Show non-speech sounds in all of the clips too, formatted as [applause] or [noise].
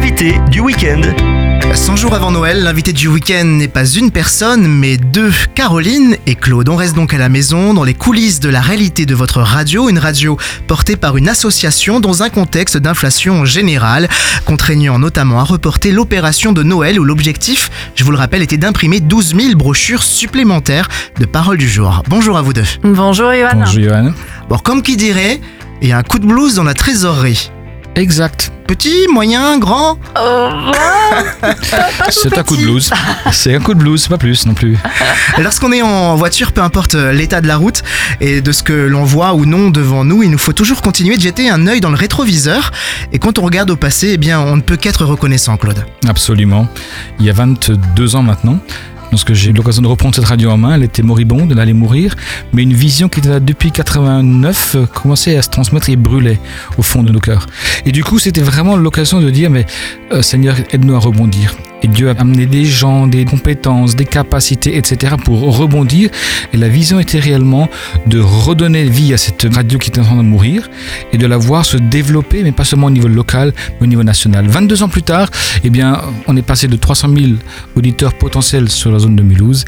l'invité du week-end. 100 jours avant Noël, l'invité du week-end n'est pas une personne, mais deux, Caroline et Claude. On reste donc à la maison, dans les coulisses de la réalité de votre radio, une radio portée par une association dans un contexte d'inflation générale, contraignant notamment à reporter l'opération de Noël où l'objectif, je vous le rappelle, était d'imprimer 12 000 brochures supplémentaires de Parole du jour. Bonjour à vous deux. Bonjour Johan. Bonjour Johan. Bon, comme qui dirait, il y a un coup de blues dans la trésorerie. Exact. Petit, moyen, grand Oh, [laughs] C'est un coup de blues. [laughs] C'est un coup de blues, pas plus non plus. Lorsqu'on est en voiture, peu importe l'état de la route et de ce que l'on voit ou non devant nous, il nous faut toujours continuer de jeter un œil dans le rétroviseur. Et quand on regarde au passé, eh bien, on ne peut qu'être reconnaissant, Claude. Absolument. Il y a 22 ans maintenant, lorsque j'ai eu l'occasion de reprendre cette radio en main, elle était moribonde, elle allait mourir, mais une vision qui était là depuis 89 euh, commençait à se transmettre et brûlait au fond de nos cœurs. Et du coup, c'était vraiment l'occasion de dire, mais euh, Seigneur, aide-nous à rebondir. Et Dieu a amené des gens, des compétences, des capacités, etc. pour rebondir. Et la vision était réellement de redonner vie à cette radio qui était en train de mourir et de la voir se développer, mais pas seulement au niveau local, mais au niveau national. 22 ans plus tard, eh bien, on est passé de 300 000 auditeurs potentiels sur la zone de Mulhouse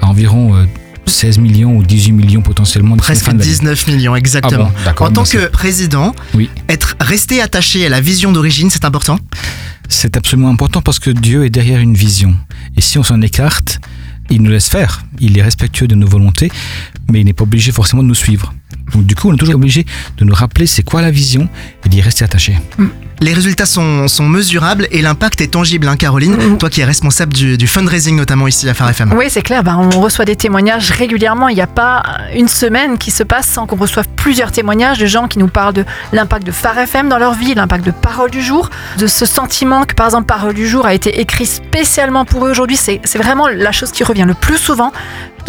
à environ euh, 16 millions ou 18 millions potentiellement. Presque fin de l'année. 19 millions, exactement. Ah bon, en tant que président, Oui. être resté attaché à la vision d'origine, c'est important? C'est absolument important parce que Dieu est derrière une vision. Et si on s'en écarte, il nous laisse faire. Il est respectueux de nos volontés, mais il n'est pas obligé forcément de nous suivre. Donc du coup, on est toujours obligé de nous rappeler c'est quoi la vision et d'y rester attaché. Les résultats sont, sont mesurables et l'impact est tangible, hein, Caroline. Mhm. Toi qui es responsable du, du fundraising, notamment ici à Phare FM. Oui, c'est clair. Ben, on reçoit des témoignages régulièrement. Il n'y a pas une semaine qui se passe sans qu'on reçoive plusieurs témoignages de gens qui nous parlent de l'impact de Phare FM dans leur vie, l'impact de Parole du jour, de ce sentiment que, par exemple, Parole du jour a été écrit spécialement pour eux aujourd'hui. C'est vraiment la chose qui revient le plus souvent.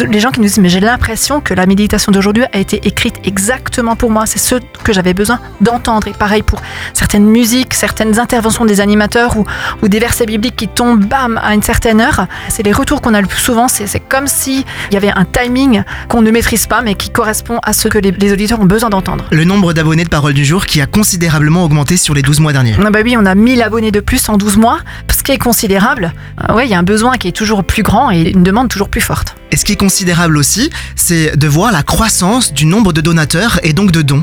Les gens qui nous disent, mais j'ai l'impression que la méditation d'aujourd'hui a été écrite exactement pour moi. C'est ce que j'avais besoin d'entendre. Et pareil pour certaines musiques, certaines interventions des animateurs ou, ou des versets bibliques qui tombent, bam, à une certaine heure. C'est les retours qu'on a le plus souvent. C'est comme s'il y avait un timing qu'on ne maîtrise pas, mais qui correspond à ce que les, les auditeurs ont besoin d'entendre. Le nombre d'abonnés de Parole du jour qui a considérablement augmenté sur les 12 mois derniers. Ah bah oui, on a 1000 abonnés de plus en 12 mois, qui est considérable. Ah ouais, il y a un besoin qui est toujours plus grand et une demande toujours plus forte. Et ce qui est considérable aussi, c'est de voir la croissance du nombre de donateurs et donc de dons.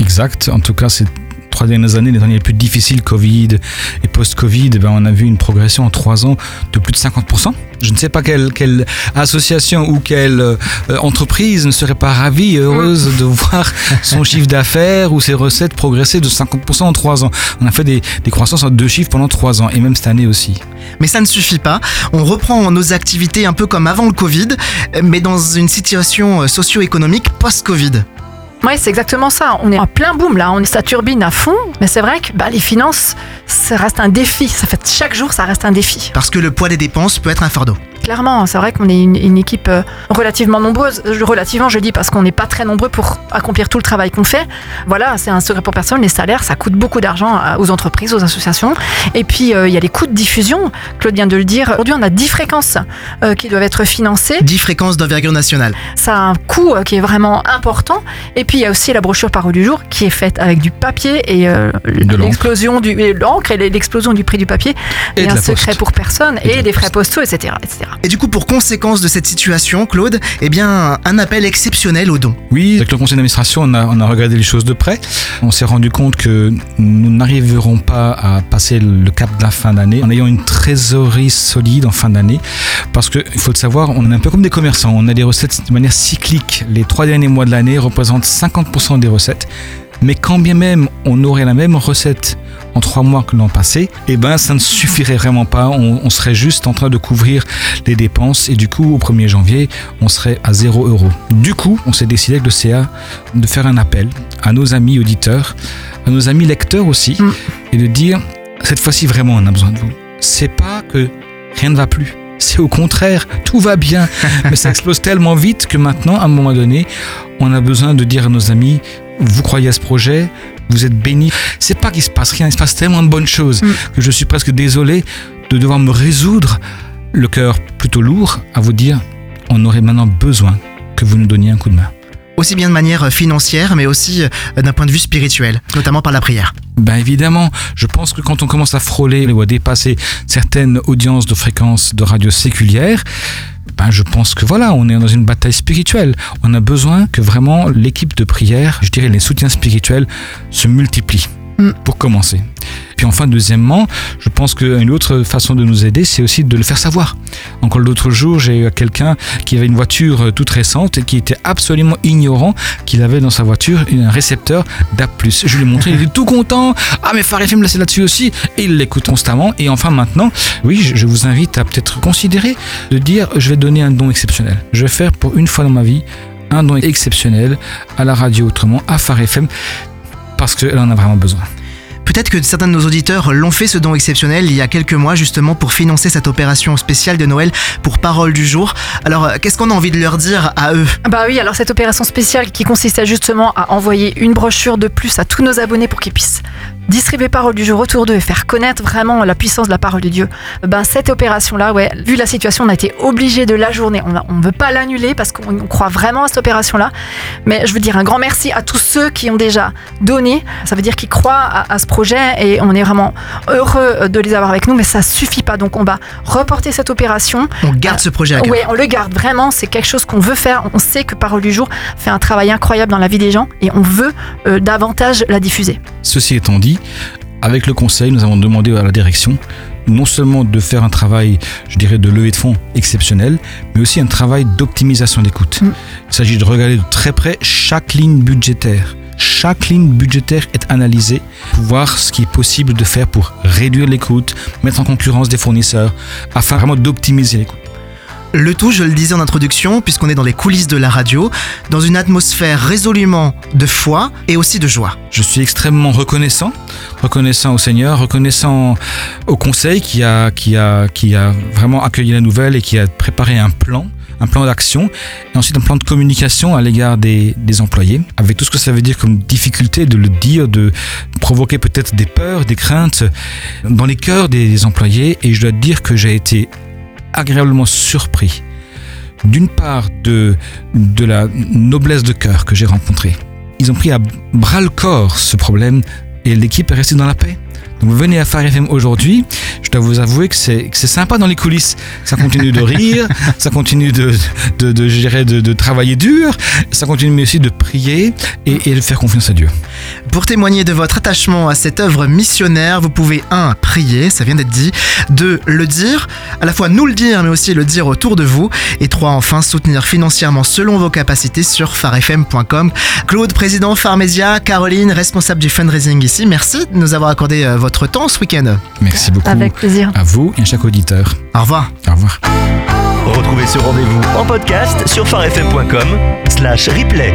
Exact. En tout cas, ces trois dernières années, les années les plus difficiles, Covid et post-Covid, ben, on a vu une progression en trois ans de plus de 50%. Je ne sais pas quelle, quelle association ou quelle euh, entreprise ne serait pas ravie et heureuse de voir son chiffre d'affaires ou ses recettes progresser de 50% en trois ans. On a fait des, des croissances en deux chiffres pendant trois ans et même cette année aussi. Mais ça ne suffit pas. On reprend nos activités un peu comme avant le Covid, mais dans une situation euh, socio-économique post-Covid. Ouais, c'est exactement ça. On est en plein boom là, on est sa turbine à fond, mais c'est vrai que bah, les finances, ça reste un défi. Ça fait chaque jour, ça reste un défi. Parce que le poids des dépenses peut être un fardeau. Clairement, c'est vrai qu'on est une, une équipe euh, relativement nombreuse. Relativement, je dis parce qu'on n'est pas très nombreux pour accomplir tout le travail qu'on fait. Voilà, c'est un secret pour personne. Les salaires, ça coûte beaucoup d'argent à- aux entreprises, aux associations. Et puis, euh, il y a les coûts de diffusion. Claude vient de le dire. Aujourd'hui, on a 10 fréquences euh, qui doivent être financées. 10 fréquences d'envergure nationale. Ça a un coût euh, qui est vraiment important. Et puis il y a aussi la brochure Parole du jour qui est faite avec du papier et euh, l'encre. l'explosion du et l'encre et l'explosion du prix du papier Et un secret poste. pour personne Et et, des frais postaux, etc., etc. Et du coup, pour conséquence de cette situation, Claude, eh bien, un appel exceptionnel aux dons. Oui, avec le conseil d'administration, on a, on a regardé les choses de près. On s'est rendu compte que nous n'arriverons pas à passer le cap de la fin d'année en ayant une trésorerie solide en fin d'année. Parce qu'il faut le savoir, on est un peu comme des commerçants. On a des recettes de manière cyclique. Les trois derniers mois de l'année représentent 50% des recettes. Mais quand bien même on aurait la même recette en trois mois que l'an passé, eh ben ça ne suffirait vraiment pas. On, on serait juste en train de couvrir les dépenses et du coup au 1er janvier, on serait à 0 euros. Du coup, on s'est décidé avec le CA de faire un appel à nos amis auditeurs, à nos amis lecteurs aussi, Mm. et de dire cette fois-ci vraiment on a besoin de vous. C'est pas que rien ne va plus. C'est au contraire, tout va bien, [laughs] mais ça explose tellement vite que maintenant, à un moment donné, on a besoin de dire à nos amis, vous croyez à ce projet, vous êtes bénis. C'est pas qu'il se passe rien, il se passe tellement de bonnes choses Mm. que je suis presque désolé de devoir me résoudre le cœur plutôt lourd à vous dire, on aurait maintenant besoin que vous nous donniez un coup de main. Aussi bien de manière financière, mais aussi euh, d'un point de vue spirituel, notamment par la prière. Ben évidemment, je pense que quand on commence à frôler ou à dépasser certaines audiences de fréquences de radio séculières, ben je pense que voilà, on est dans une bataille spirituelle. On a besoin que vraiment l'équipe de prière, je dirais les soutiens spirituels, se multiplient. Mm. Pour commencer. Puis enfin, deuxièmement, je pense qu'une autre façon de nous aider, c'est aussi de le faire savoir. Encore l'autre jour, j'ai eu quelqu'un qui avait une voiture euh, toute récente et qui était absolument ignorant qu'il avait dans sa voiture un récepteur DAP+. Je lui ai montré, il était tout content. Ah mais Phare FM, c'est là-dessus aussi. Et il l'écoute constamment. Et enfin maintenant, oui, je vous invite à peut-être considérer de dire, je vais donner un don exceptionnel. Je vais faire pour une fois dans ma vie un don exceptionnel à la radio autrement, à Phare FM, parce qu'elle en a vraiment besoin. Peut-être que certains de nos auditeurs l'ont fait ce don exceptionnel il y a quelques mois justement pour financer cette opération spéciale de Noël pour Parole du jour. Alors euh, qu'est-ce qu'on a envie de leur dire à eux? Bah oui, alors cette opération spéciale qui consistait justement à envoyer une brochure de plus à tous nos abonnés pour qu'ils puissent distribuer parole du jour autour d'eux et faire connaître vraiment la puissance de la parole de Dieu. Ben cette opération-là, ouais, vu la situation, on a été obligé de la journée. On ne veut pas l'annuler parce qu'on on croit vraiment à cette opération-là. Mais je veux dire un grand merci à tous ceux qui ont déjà donné. Ça veut dire qu'ils croient à, à ce projet et on est vraiment heureux de les avoir avec nous. Mais ça suffit pas. Donc on va reporter cette opération. On garde ce projet à cœur. Oui, on le garde vraiment. C'est quelque chose qu'on veut faire. On sait que Parole du jour fait un travail incroyable dans la vie des gens et on veut euh, davantage la diffuser. Ceci étant dit, avec le conseil, nous avons demandé à la direction non seulement de faire un travail, je dirais, de levée de fonds exceptionnel, mais aussi un travail d'optimisation d'écoute. Mm. Il s'agit de regarder de très près chaque ligne budgétaire. Chaque ligne budgétaire est analysée pour voir ce qui est possible de faire pour réduire l'écoute, mettre en concurrence des fournisseurs, afin vraiment d'optimiser l'écoute. Le tout, je le disais en introduction, puisqu'on est dans les coulisses de la radio, dans une atmosphère résolument de foi et aussi de joie. Je suis extrêmement reconnaissant, reconnaissant au Seigneur, reconnaissant au Conseil qui a, qui a, qui a vraiment accueilli la nouvelle et qui a préparé un plan, un plan d'action, et ensuite un plan de communication à l'égard des, des employés, avec tout ce que ça veut dire comme difficulté de le dire, de provoquer peut-être des peurs, des craintes dans les cœurs des employés, et je dois dire que j'ai été agréablement surpris d'une part de, de la noblesse de cœur que j'ai rencontrée. Ils ont pris à bras le corps ce problème et l'équipe est restée dans la paix. Donc vous venez à Phare FM aujourd'hui, dois vous avouer que c'est que c'est sympa dans les coulisses. Ça continue de rire, ça continue de, de, de, travailler dur, ça continue mais aussi de prier et, et de faire confiance à Dieu. Pour témoigner de votre attachement à cette œuvre missionnaire, vous pouvez 1. prier, ça vient d'être dit, 2. le dire, à la fois nous le dire mais aussi le dire autour de vous, et 3. enfin soutenir financièrement selon vos capacités sur farfm.com. Claude, président Farmedia, Caroline, responsable du fundraising ici, merci de nous avoir accordé euh, votre temps ce week-end. Merci beaucoup Avec plaisir. à vous et à chaque auditeur. Au revoir. Au revoir. Retrouvez ce rendez-vous en podcast sur farfm.com slash replay.